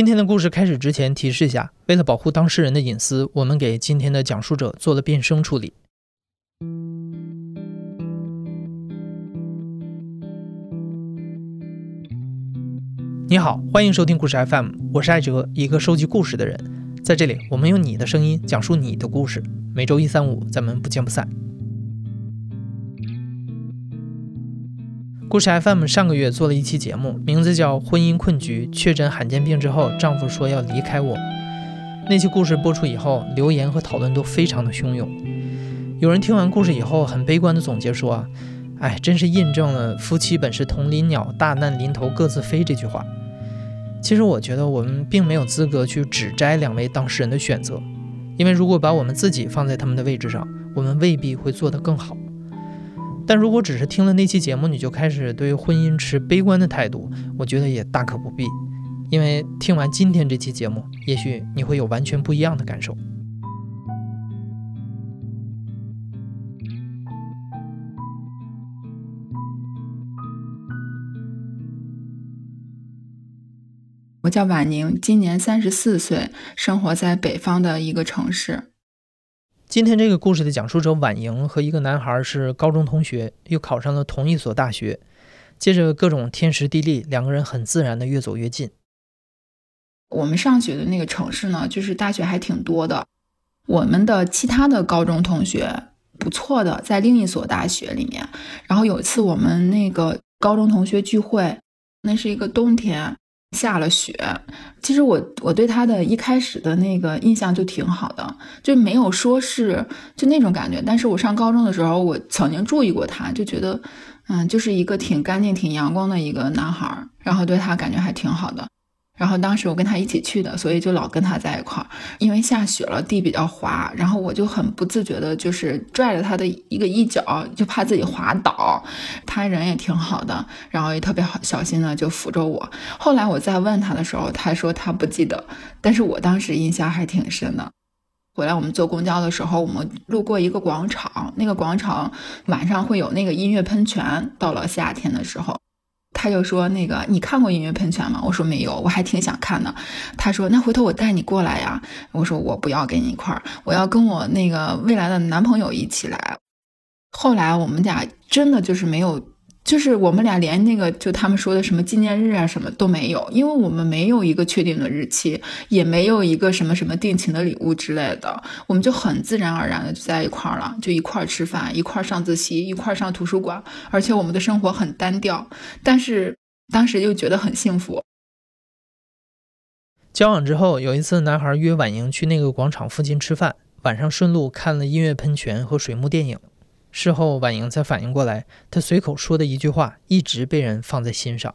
今天的故事开始之前，提示一下：为了保护当事人的隐私，我们给今天的讲述者做了变声处理。你好，欢迎收听故事 FM，我是艾哲，一个收集故事的人。在这里，我们用你的声音讲述你的故事。每周一、三、五，咱们不见不散。故事 FM 上个月做了一期节目，名字叫《婚姻困局》。确诊罕见病之后，丈夫说要离开我。那期故事播出以后，留言和讨论都非常的汹涌。有人听完故事以后，很悲观的总结说：“啊，哎，真是印证了‘夫妻本是同林鸟，大难临头各自飞’这句话。”其实，我觉得我们并没有资格去指摘两位当事人的选择，因为如果把我们自己放在他们的位置上，我们未必会做得更好。但如果只是听了那期节目，你就开始对婚姻持悲观的态度，我觉得也大可不必。因为听完今天这期节目，也许你会有完全不一样的感受。我叫婉宁，今年三十四岁，生活在北方的一个城市。今天这个故事的讲述者婉莹和一个男孩是高中同学，又考上了同一所大学。借着各种天时地利，两个人很自然的越走越近。我们上学的那个城市呢，就是大学还挺多的。我们的其他的高中同学不错的，在另一所大学里面。然后有一次我们那个高中同学聚会，那是一个冬天。下了雪，其实我我对他的一开始的那个印象就挺好的，就没有说是就那种感觉。但是我上高中的时候，我曾经注意过他，就觉得，嗯，就是一个挺干净、挺阳光的一个男孩，然后对他感觉还挺好的。然后当时我跟他一起去的，所以就老跟他在一块儿。因为下雪了，地比较滑，然后我就很不自觉的，就是拽着他的一个衣角，就怕自己滑倒。他人也挺好的，然后也特别好小心的就扶着我。后来我再问他的时候，他说他不记得，但是我当时印象还挺深的。回来我们坐公交的时候，我们路过一个广场，那个广场晚上会有那个音乐喷泉，到了夏天的时候。他就说：“那个，你看过音乐喷泉吗？”我说：“没有，我还挺想看的。”他说：“那回头我带你过来呀。”我说：“我不要跟你一块儿，我要跟我那个未来的男朋友一起来。”后来我们俩真的就是没有。就是我们俩连那个就他们说的什么纪念日啊什么都没有，因为我们没有一个确定的日期，也没有一个什么什么定情的礼物之类的，我们就很自然而然的就在一块儿了，就一块儿吃饭，一块儿上自习，一块儿上图书馆，而且我们的生活很单调，但是当时又觉得很幸福。交往之后，有一次男孩约婉莹去那个广场附近吃饭，晚上顺路看了音乐喷泉和水幕电影。事后，婉莹才反应过来，她随口说的一句话一直被人放在心上。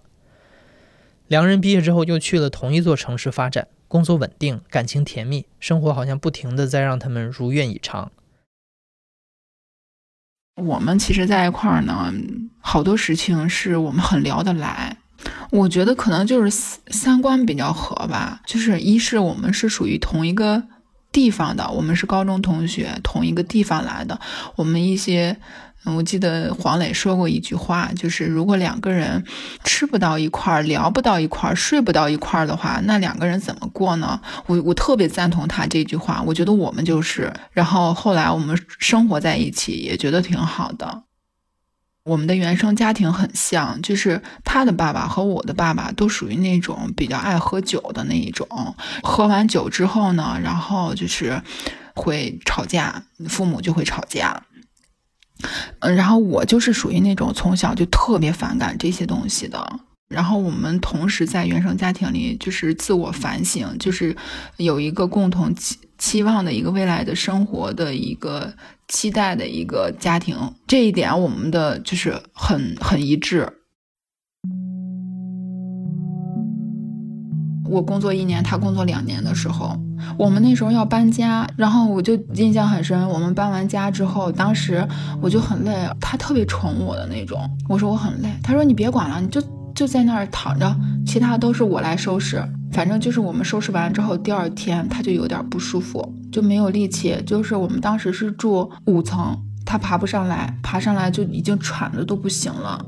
两人毕业之后又去了同一座城市发展，工作稳定，感情甜蜜，生活好像不停的在让他们如愿以偿。我们其实在一块儿呢，好多事情是我们很聊得来。我觉得可能就是三观比较合吧，就是一是我们是属于同一个。地方的，我们是高中同学，同一个地方来的。我们一些，我记得黄磊说过一句话，就是如果两个人吃不到一块儿，聊不到一块儿，睡不到一块儿的话，那两个人怎么过呢？我我特别赞同他这句话，我觉得我们就是。然后后来我们生活在一起，也觉得挺好的。我们的原生家庭很像，就是他的爸爸和我的爸爸都属于那种比较爱喝酒的那一种。喝完酒之后呢，然后就是会吵架，父母就会吵架。嗯，然后我就是属于那种从小就特别反感这些东西的。然后我们同时在原生家庭里就是自我反省，就是有一个共同期望的一个未来的生活的一个。期待的一个家庭，这一点我们的就是很很一致。我工作一年，他工作两年的时候，我们那时候要搬家，然后我就印象很深。我们搬完家之后，当时我就很累，他特别宠我的那种。我说我很累，他说你别管了，你就就在那儿躺着，其他都是我来收拾。反正就是我们收拾完之后，第二天他就有点不舒服，就没有力气。就是我们当时是住五层，他爬不上来，爬上来就已经喘的都不行了。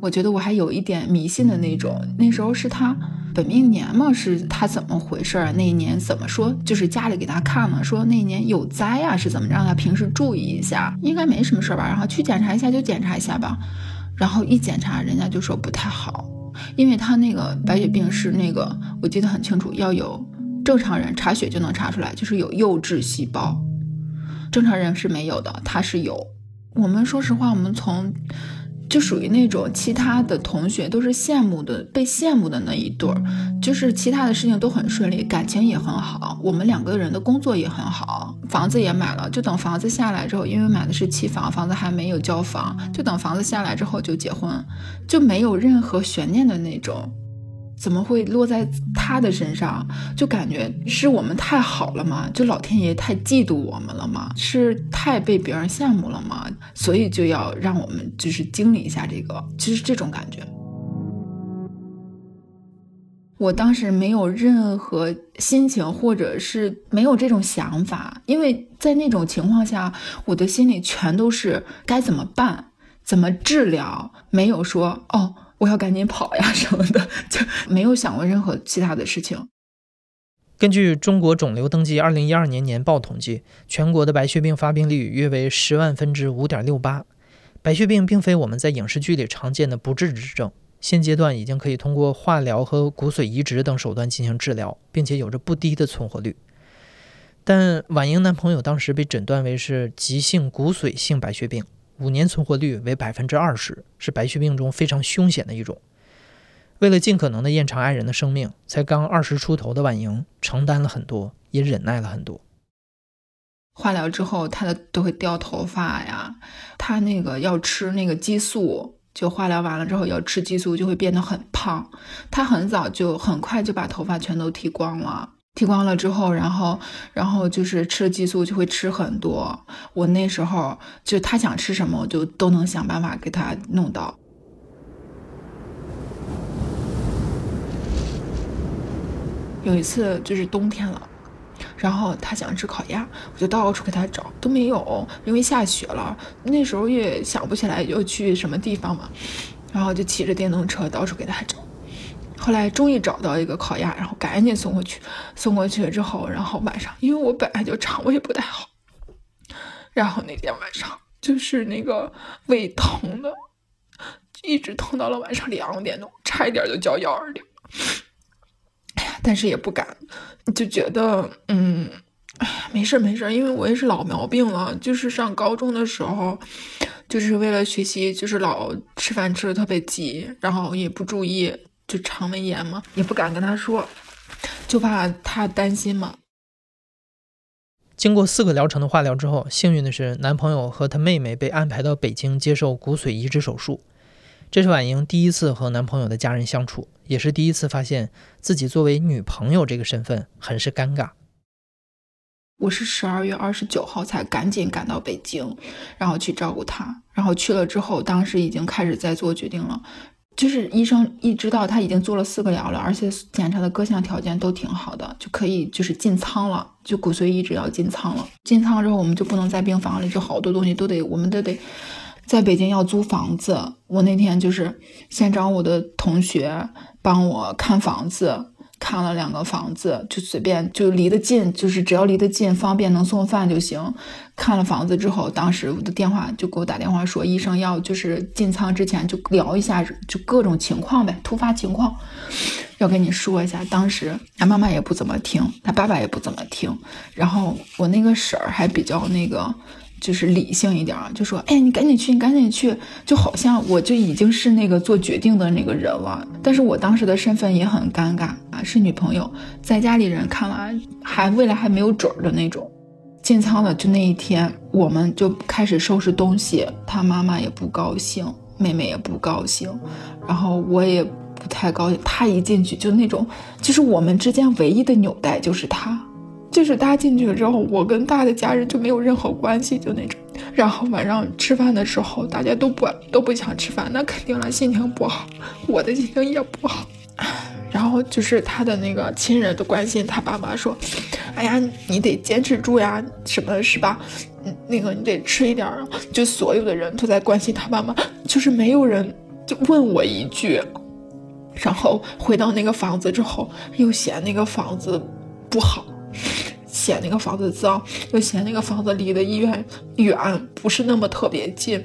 我觉得我还有一点迷信的那种，那时候是他本命年嘛，是他怎么回事啊？那一年怎么说？就是家里给他看了，说那一年有灾啊，是怎么让他平时注意一下？应该没什么事吧？然后去检查一下就检查一下吧。然后一检查，人家就说不太好，因为他那个白血病是那个，我记得很清楚，要有正常人查血就能查出来，就是有幼稚细胞，正常人是没有的，他是有。我们说实话，我们从。就属于那种其他的同学都是羡慕的，被羡慕的那一对儿，就是其他的事情都很顺利，感情也很好，我们两个人的工作也很好，房子也买了，就等房子下来之后，因为买的是期房，房子还没有交房，就等房子下来之后就结婚，就没有任何悬念的那种。怎么会落在他的身上？就感觉是我们太好了吗？就老天爷太嫉妒我们了吗？是太被别人羡慕了吗？所以就要让我们就是经历一下这个，其实这种感觉。我当时没有任何心情，或者是没有这种想法，因为在那种情况下，我的心里全都是该怎么办，怎么治疗，没有说哦。我要赶紧跑呀什么的，就没有想过任何其他的事情。根据中国肿瘤登记二零一二年年报统计，全国的白血病发病率约为十万分之五点六八。白血病并非我们在影视剧里常见的不治之症，现阶段已经可以通过化疗和骨髓移植等手段进行治疗，并且有着不低的存活率。但婉莹男朋友当时被诊断为是急性骨髓性白血病。五年存活率为百分之二十，是白血病中非常凶险的一种。为了尽可能的延长爱人的生命，才刚二十出头的婉莹承担了很多，也忍耐了很多。化疗之后，她的都会掉头发呀，她那个要吃那个激素，就化疗完了之后要吃激素，就会变得很胖。她很早就很快就把头发全都剃光了。剃光了之后，然后，然后就是吃了激素就会吃很多。我那时候就他想吃什么，我就都能想办法给他弄到。有一次就是冬天了，然后他想吃烤鸭，我就到处给他找，都没有，因为下雪了。那时候也想不起来要去什么地方嘛，然后就骑着电动车到处给他找。后来终于找到一个烤鸭，然后赶紧送过去。送过去了之后，然后晚上，因为我本来就肠胃不太好，然后那天晚上就是那个胃疼的，一直疼到了晚上两点钟，差一点就叫幺二零。哎呀，但是也不敢，就觉得嗯，哎呀，没事没事，因为我也是老毛病了，就是上高中的时候，就是为了学习，就是老吃饭吃的特别急，然后也不注意。就肠胃炎嘛，也不敢跟他说，就怕他担心嘛。经过四个疗程的化疗之后，幸运的是，男朋友和他妹妹被安排到北京接受骨髓移植手术。这是婉莹第一次和男朋友的家人相处，也是第一次发现自己作为女朋友这个身份很是尴尬。我是十二月二十九号才赶紧赶到北京，然后去照顾他。然后去了之后，当时已经开始在做决定了。就是医生一知道他已经做了四个疗了，而且检查的各项条件都挺好的，就可以就是进仓了，就骨髓移植要进仓了。进仓之后，我们就不能在病房里，就好多东西都得，我们都得在北京要租房子。我那天就是先找我的同学帮我看房子。看了两个房子，就随便就离得近，就是只要离得近，方便能送饭就行。看了房子之后，当时我的电话就给我打电话说，医生要就是进仓之前就聊一下，就各种情况呗，突发情况要跟你说一下。当时他妈妈也不怎么听，他爸爸也不怎么听，然后我那个婶儿还比较那个。就是理性一点，就说：“哎，你赶紧去，你赶紧去。”就好像我就已经是那个做决定的那个人了。但是我当时的身份也很尴尬啊，是女朋友，在家里人看来还未来还没有准儿的那种。进仓了，就那一天，我们就开始收拾东西。他妈妈也不高兴，妹妹也不高兴，然后我也不太高兴。他一进去就那种，就是我们之间唯一的纽带就是他。就是他进去了之后，我跟他的家人就没有任何关系，就那种。然后晚上吃饭的时候，大家都不都不想吃饭，那肯定了，心情不好，我的心情也不好。然后就是他的那个亲人都关心他爸妈，说：“哎呀，你得坚持住呀，什么是吧？那个你得吃一点。”就所有的人都在关心他爸妈，就是没有人就问我一句。然后回到那个房子之后，又嫌那个房子不好，嫌那个房子脏，又嫌那个房子离的医院远，不是那么特别近，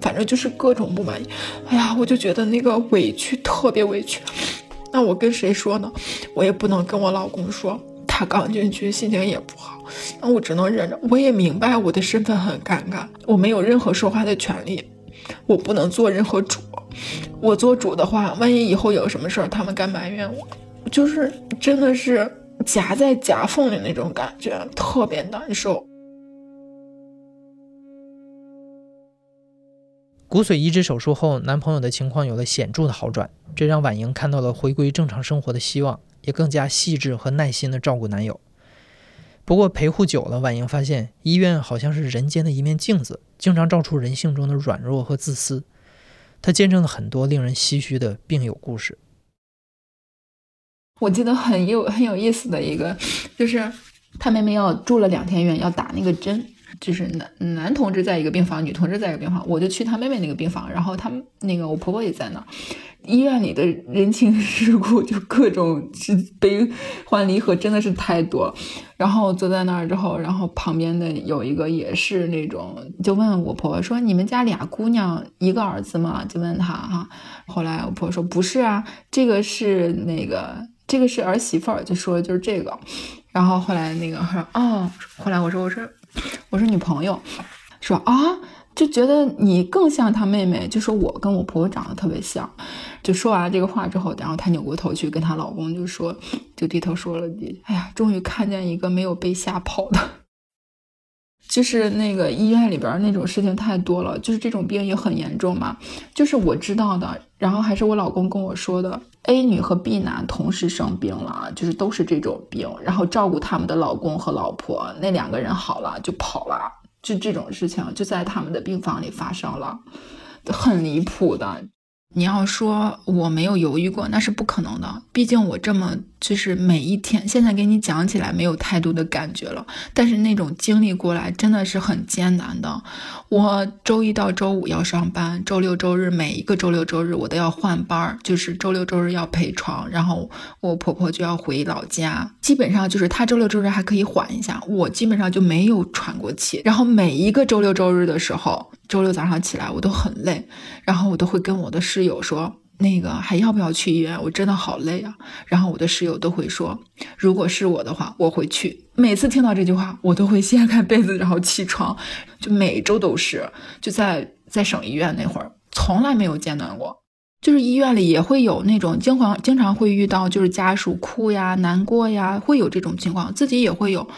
反正就是各种不满意。哎呀，我就觉得那个委屈，特别委屈。那我跟谁说呢？我也不能跟我老公说，他刚进去，心情也不好。那我只能忍着。我也明白我的身份很尴尬，我没有任何说话的权利，我不能做任何主。我做主的话，万一以后有什么事儿，他们该埋怨我，就是真的是夹在夹缝里那种感觉，特别难受。骨髓移植手术后，男朋友的情况有了显著的好转，这让婉莹看到了回归正常生活的希望，也更加细致和耐心的照顾男友。不过陪护久了，婉莹发现医院好像是人间的一面镜子，经常照出人性中的软弱和自私。她见证了很多令人唏嘘的病友故事。我记得很有很有意思的一个，就是他妹妹要住了两天院，要打那个针。就是男男同志在一个病房，女同志在一个病房，我就去他妹妹那个病房，然后他那个我婆婆也在那。医院里的人情世故就各种是悲欢离合，真的是太多。然后坐在那儿之后，然后旁边的有一个也是那种，就问我婆婆说：“你们家俩姑娘一个儿子吗？”就问他哈。后来我婆婆说：“不是啊，这个是那个，这个是儿媳妇儿。”就说就是这个。然后后来那个说：“哦。”后来我说：“我说。”我说女朋友说啊，就觉得你更像她妹妹，就说我跟我婆婆长得特别像。就说完这个话之后，然后她扭过头去跟她老公就说，就低头说了句：“哎呀，终于看见一个没有被吓跑的。”就是那个医院里边那种事情太多了，就是这种病也很严重嘛。就是我知道的，然后还是我老公跟我说的，A 女和 B 男同时生病了，就是都是这种病，然后照顾他们的老公和老婆，那两个人好了就跑了，就这种事情就在他们的病房里发生了，很离谱的。你要说我没有犹豫过，那是不可能的。毕竟我这么就是每一天，现在给你讲起来没有太多的感觉了。但是那种经历过来真的是很艰难的。我周一到周五要上班，周六周日每一个周六周日我都要换班儿，就是周六周日要陪床，然后我婆婆就要回老家。基本上就是她周六周日还可以缓一下，我基本上就没有喘过气。然后每一个周六周日的时候。周六早上起来我都很累，然后我都会跟我的室室友说，那个还要不要去医院？我真的好累啊。然后我的室友都会说，如果是我的话，我会去。每次听到这句话，我都会掀开被子然后起床，就每周都是。就在在省医院那会儿，从来没有间断过。就是医院里也会有那种经常经常会遇到，就是家属哭呀、难过呀，会有这种情况，自己也会有，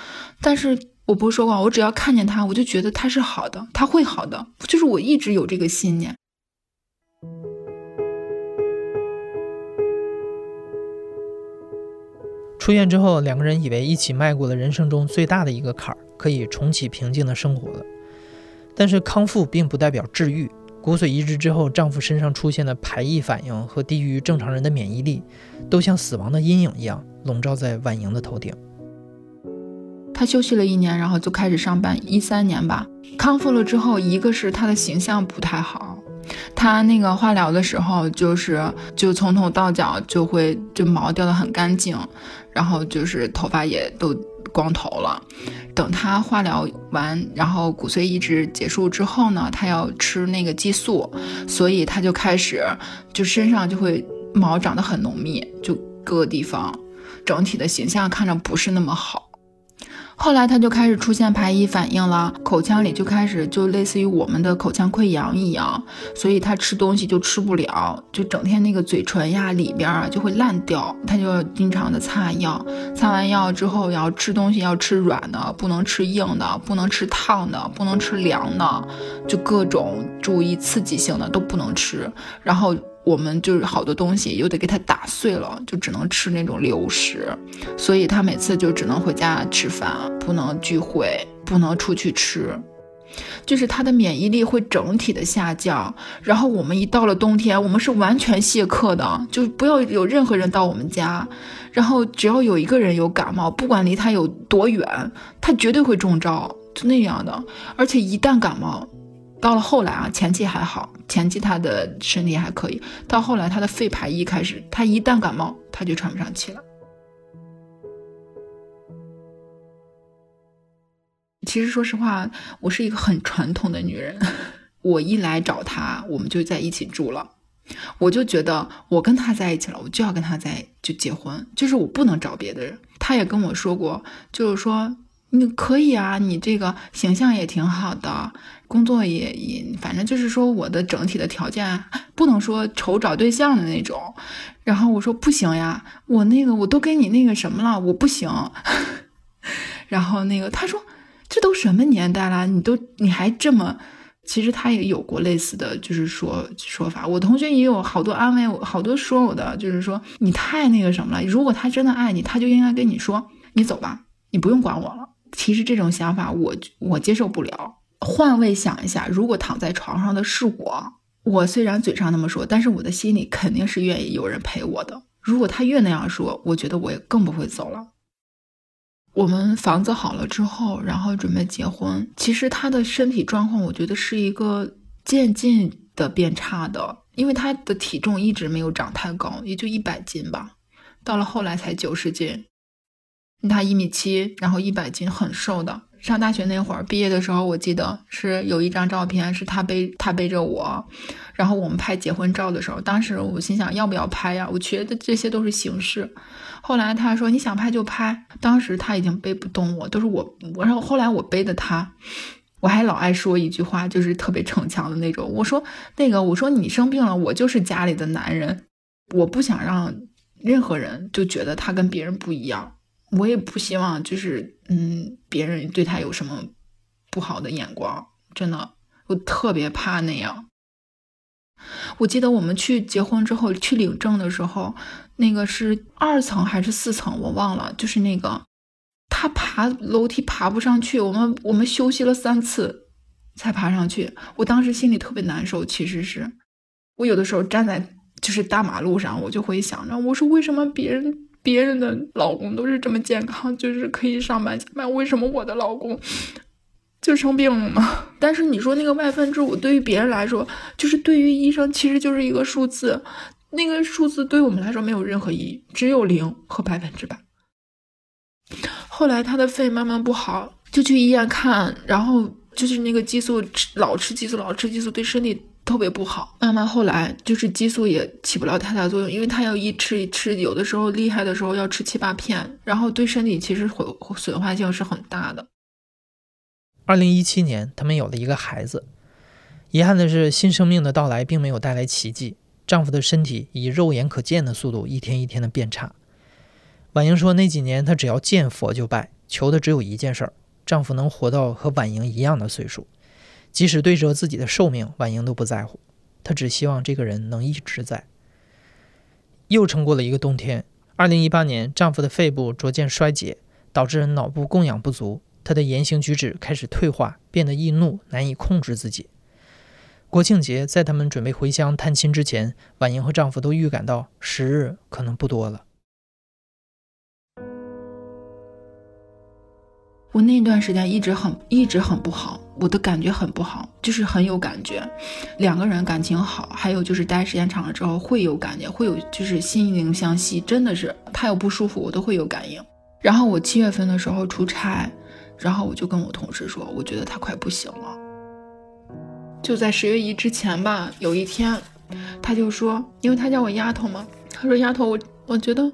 但是。我不是说过，我只要看见他，我就觉得他是好的，他会好的，就是我一直有这个信念。出院之后，两个人以为一起迈过了人生中最大的一个坎儿，可以重启平静的生活了。但是康复并不代表治愈。骨髓移植之后，丈夫身上出现的排异反应和低于正常人的免疫力，都像死亡的阴影一样笼罩在婉莹的头顶。她休息了一年，然后就开始上班。一三年吧，康复了之后，一个是她的形象不太好，他那个化疗的时候，就是就从头到脚就会就毛掉的很干净，然后就是头发也都光头了。等他化疗完，然后骨髓移植结束之后呢，他要吃那个激素，所以他就开始就身上就会毛长得很浓密，就各个地方，整体的形象看着不是那么好。后来他就开始出现排异反应了，口腔里就开始就类似于我们的口腔溃疡一样，所以他吃东西就吃不了，就整天那个嘴唇呀里边啊就会烂掉，他就要经常的擦药，擦完药之后要吃东西要吃软的，不能吃硬的，不能吃烫的，不能吃凉的，就各种注意刺激性的都不能吃，然后。我们就是好多东西又得给他打碎了，就只能吃那种流食，所以他每次就只能回家吃饭，不能聚会，不能出去吃，就是他的免疫力会整体的下降。然后我们一到了冬天，我们是完全谢客的，就不要有任何人到我们家。然后只要有一个人有感冒，不管离他有多远，他绝对会中招，就那样的。而且一旦感冒，到了后来啊，前期还好，前期他的身体还可以，到后来他的肺排一开始，他一旦感冒他就喘不上气了。其实说实话，我是一个很传统的女人，我一来找他，我们就在一起住了。我就觉得我跟他在一起了，我就要跟他在就结婚，就是我不能找别的人。他也跟我说过，就是说你可以啊，你这个形象也挺好的，工作也也，反正就是说我的整体的条件不能说愁找对象的那种。然后我说不行呀，我那个我都给你那个什么了，我不行。然后那个他说这都什么年代了，你都你还这么。其实他也有过类似的就是说说法，我同学也有好多安慰我，好多说我的，就是说你太那个什么了。如果他真的爱你，他就应该跟你说，你走吧，你不用管我了。其实这种想法我我接受不了。换位想一下，如果躺在床上的是我，我虽然嘴上那么说，但是我的心里肯定是愿意有人陪我的。如果他越那样说，我觉得我也更不会走了。我们房子好了之后，然后准备结婚。其实他的身体状况，我觉得是一个渐进的变差的，因为他的体重一直没有长太高，也就一百斤吧，到了后来才九十斤。他一米七，然后一百斤，很瘦的。上大学那会儿，毕业的时候，我记得是有一张照片，是他背他背着我，然后我们拍结婚照的时候，当时我心想要不要拍呀？我觉得这些都是形式。后来他说你想拍就拍，当时他已经背不动我，都是我，然后后来我背的他，我还老爱说一句话，就是特别逞强的那种。我说那个，我说你生病了，我就是家里的男人，我不想让任何人就觉得他跟别人不一样。我也不希望，就是嗯，别人对他有什么不好的眼光，真的，我特别怕那样。我记得我们去结婚之后去领证的时候，那个是二层还是四层，我忘了。就是那个他爬楼梯爬不上去，我们我们休息了三次才爬上去。我当时心里特别难受。其实是我有的时候站在就是大马路上，我就会想着，我说为什么别人。别人的老公都是这么健康，就是可以上班下班，为什么我的老公 就生病了呢？但是你说那个外分之五对于别人来说，就是对于医生其实就是一个数字，那个数字对我们来说没有任何意义，只有零和百分之百。后来他的肺慢慢不好，就去医院看，然后就是那个激素老吃激素，老吃激素对身体。特别不好，慢慢后来就是激素也起不了太大作用，因为他要一吃一吃，有的时候厉害的时候要吃七八片，然后对身体其实毁损坏性是很大的。二零一七年，他们有了一个孩子，遗憾的是，新生命的到来并没有带来奇迹，丈夫的身体以肉眼可见的速度一天一天的变差。婉莹说，那几年她只要见佛就拜，求的只有一件事儿，丈夫能活到和婉莹一样的岁数。即使对着自己的寿命，婉莹都不在乎，她只希望这个人能一直在。又撑过了一个冬天。二零一八年，丈夫的肺部逐渐衰竭，导致脑部供氧不足，他的言行举止开始退化，变得易怒，难以控制自己。国庆节，在他们准备回乡探亲之前，婉莹和丈夫都预感到时日可能不多了。我那段时间一直很一直很不好，我的感觉很不好，就是很有感觉，两个人感情好，还有就是待时间长了之后会有感觉，会有就是心灵相惜，真的是他有不舒服我都会有感应。然后我七月份的时候出差，然后我就跟我同事说，我觉得他快不行了。就在十月一之前吧，有一天，他就说，因为他叫我丫头嘛，他说丫头，我我觉得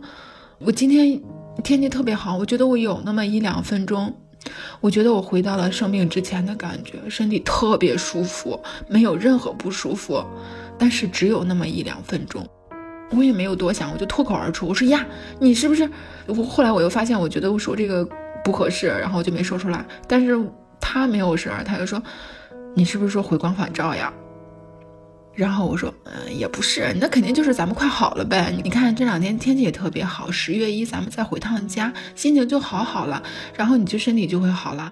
我今天天气特别好，我觉得我有那么一两分钟。我觉得我回到了生病之前的感觉，身体特别舒服，没有任何不舒服，但是只有那么一两分钟，我也没有多想，我就脱口而出，我说呀，你是不是？我后来我又发现，我觉得我说这个不合适，然后我就没说出来。但是他没有事儿，他就说，你是不是说回光返照呀？然后我说，嗯，也不是，那肯定就是咱们快好了呗。你看这两天天气也特别好，十月一咱们再回趟家，心情就好好了，然后你就身体就会好了。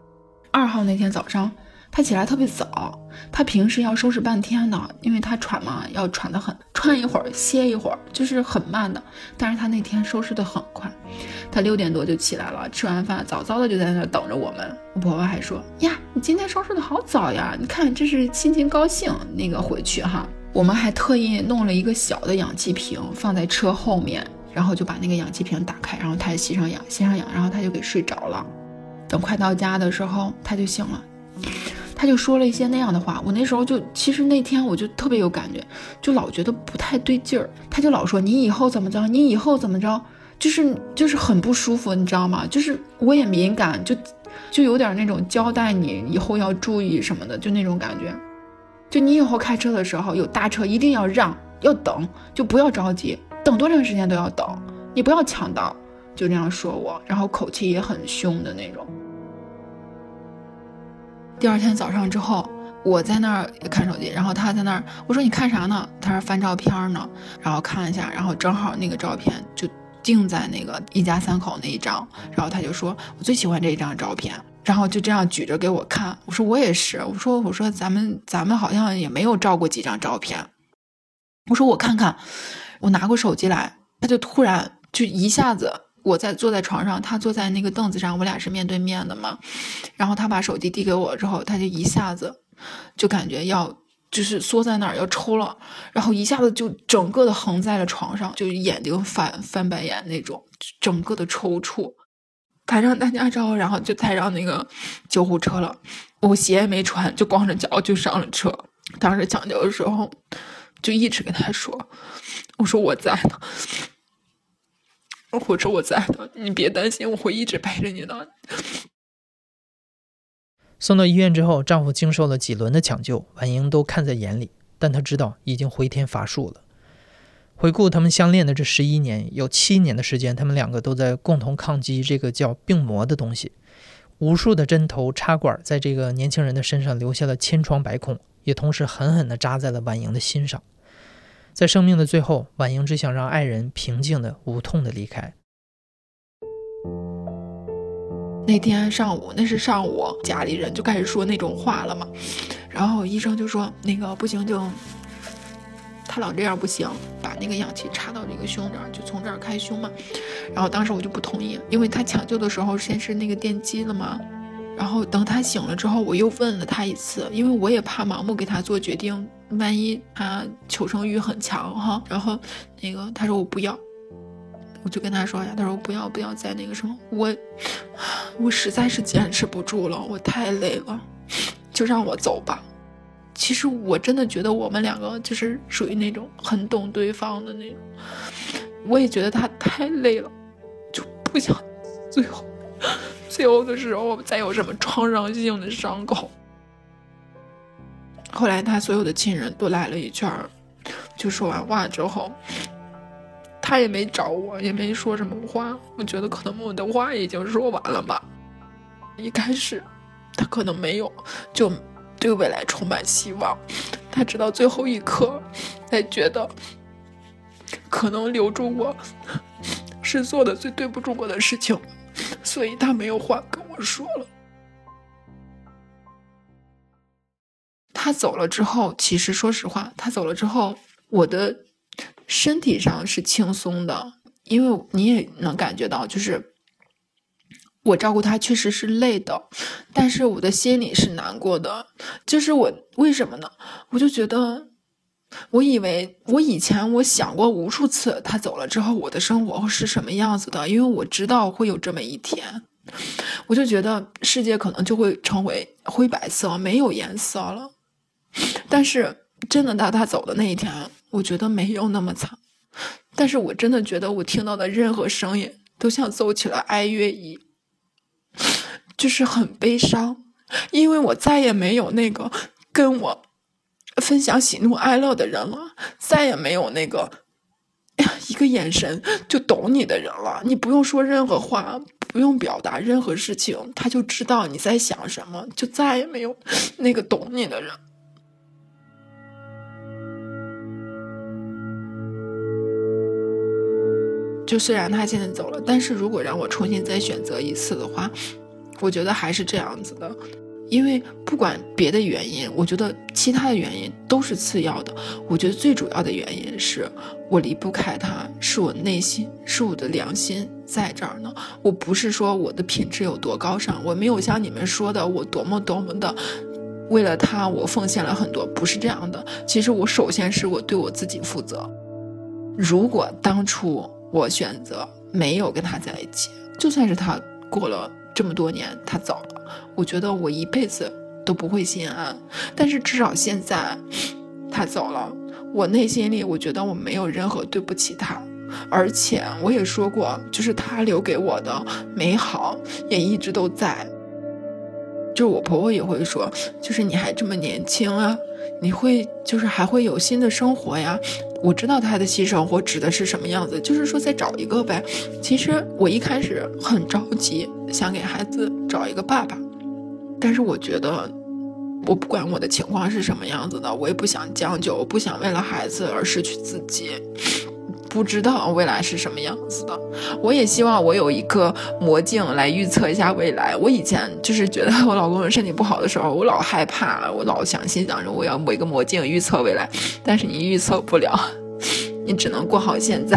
二号那天早上，他起来特别早，他平时要收拾半天的，因为他喘嘛，要喘得很，喘一会儿歇一会儿，就是很慢的。但是他那天收拾的很快，她六点多就起来了，吃完饭早早的就在那等着我们。我婆婆还说呀，你今天收拾的好早呀，你看这是心情高兴那个回去哈。我们还特意弄了一个小的氧气瓶放在车后面，然后就把那个氧气瓶打开，然后她吸上氧，吸上氧，然后她就给睡着了。等快到家的时候，她就醒了。他就说了一些那样的话，我那时候就其实那天我就特别有感觉，就老觉得不太对劲儿。他就老说你以后怎么着，你以后怎么着，就是就是很不舒服，你知道吗？就是我也敏感，就就有点那种交代你以后要注意什么的，就那种感觉。就你以后开车的时候有大车一定要让，要等，就不要着急，等多长时间都要等，你不要抢道，就这样说我，然后口气也很凶的那种。第二天早上之后，我在那儿看手机，然后他在那儿，我说你看啥呢？他说翻照片呢，然后看一下，然后正好那个照片就定在那个一家三口那一张，然后他就说我最喜欢这一张照片，然后就这样举着给我看。我说我也是，我说我说咱们咱们好像也没有照过几张照片。我说我看看，我拿过手机来，他就突然就一下子。我在坐在床上，他坐在那个凳子上，我俩是面对面的嘛。然后他把手机递给我之后，他就一下子就感觉要就是缩在那儿要抽了，然后一下子就整个的横在了床上，就眼睛翻翻白眼那种，整个的抽搐。抬上担架之后，然后就抬上那个救护车了。我鞋也没穿，就光着脚就上了车。当时抢救的时候，就一直跟他说：“我说我在呢。”或者我在的，你别担心，我会一直陪着你的。送到医院之后，丈夫经受了几轮的抢救，婉莹都看在眼里，但她知道已经回天乏术了。回顾他们相恋的这十一年，有七年的时间，他们两个都在共同抗击这个叫病魔的东西。无数的针头插管在这个年轻人的身上留下了千疮百孔，也同时狠狠地扎在了婉莹的心上。在生命的最后，婉莹只想让爱人平静的、无痛的离开。那天上午，那是上午，家里人就开始说那种话了嘛。然后医生就说：“那个不行，就他老这样不行，把那个氧气插到这个胸这儿，就从这儿开胸嘛。”然后当时我就不同意，因为他抢救的时候先是那个电击了嘛。然后等他醒了之后，我又问了他一次，因为我也怕盲目给他做决定，万一他求生欲很强哈。然后那个他说我不要，我就跟他说呀，他说不要不要再那个什么，我我实在是坚持不住了，我太累了，就让我走吧。其实我真的觉得我们两个就是属于那种很懂对方的那种，我也觉得他太累了，就不想 最后。最后的时候再有什么创伤性的伤口。后来他所有的亲人都来了一圈儿就说完话之后，他也没找我，也没说什么话。我觉得可能我的话已经说完了吧。一开始他可能没有，就对未来充满希望。他直到最后一刻才觉得，可能留住我是做的最对不住我的事情。所以他没有话跟我说了。他走了之后，其实说实话，他走了之后，我的身体上是轻松的，因为你也能感觉到，就是我照顾他确实是累的，但是我的心里是难过的。就是我为什么呢？我就觉得。我以为我以前我想过无数次，他走了之后我的生活会是什么样子的，因为我知道会有这么一天，我就觉得世界可能就会成为灰白色，没有颜色了。但是真的到他走的那一天，我觉得没有那么惨。但是我真的觉得我听到的任何声音都像奏起了哀乐一，就是很悲伤，因为我再也没有那个跟我。分享喜怒哀乐的人了，再也没有那个，一个眼神就懂你的人了。你不用说任何话，不用表达任何事情，他就知道你在想什么。就再也没有 那个懂你的人。就虽然他现在走了，但是如果让我重新再选择一次的话，我觉得还是这样子的。因为不管别的原因，我觉得其他的原因都是次要的。我觉得最主要的原因是我离不开他，是我内心，是我的良心在这儿呢。我不是说我的品质有多高尚，我没有像你们说的我多么多么的为了他我奉献了很多，不是这样的。其实我首先是我对我自己负责。如果当初我选择没有跟他在一起，就算是他过了。这么多年，他走了，我觉得我一辈子都不会心安。但是至少现在，他走了，我内心里我觉得我没有任何对不起他。而且我也说过，就是他留给我的美好也一直都在。就我婆婆也会说，就是你还这么年轻啊，你会就是还会有新的生活呀。我知道他的新生活指的是什么样子，就是说再找一个呗。其实我一开始很着急，想给孩子找一个爸爸，但是我觉得，我不管我的情况是什么样子的，我也不想将就，我不想为了孩子而失去自己。不知道未来是什么样子的，我也希望我有一个魔镜来预测一下未来。我以前就是觉得我老公身体不好的时候，我老害怕，我老想心想着我要摸一个魔镜预测未来，但是你预测不了，你只能过好现在。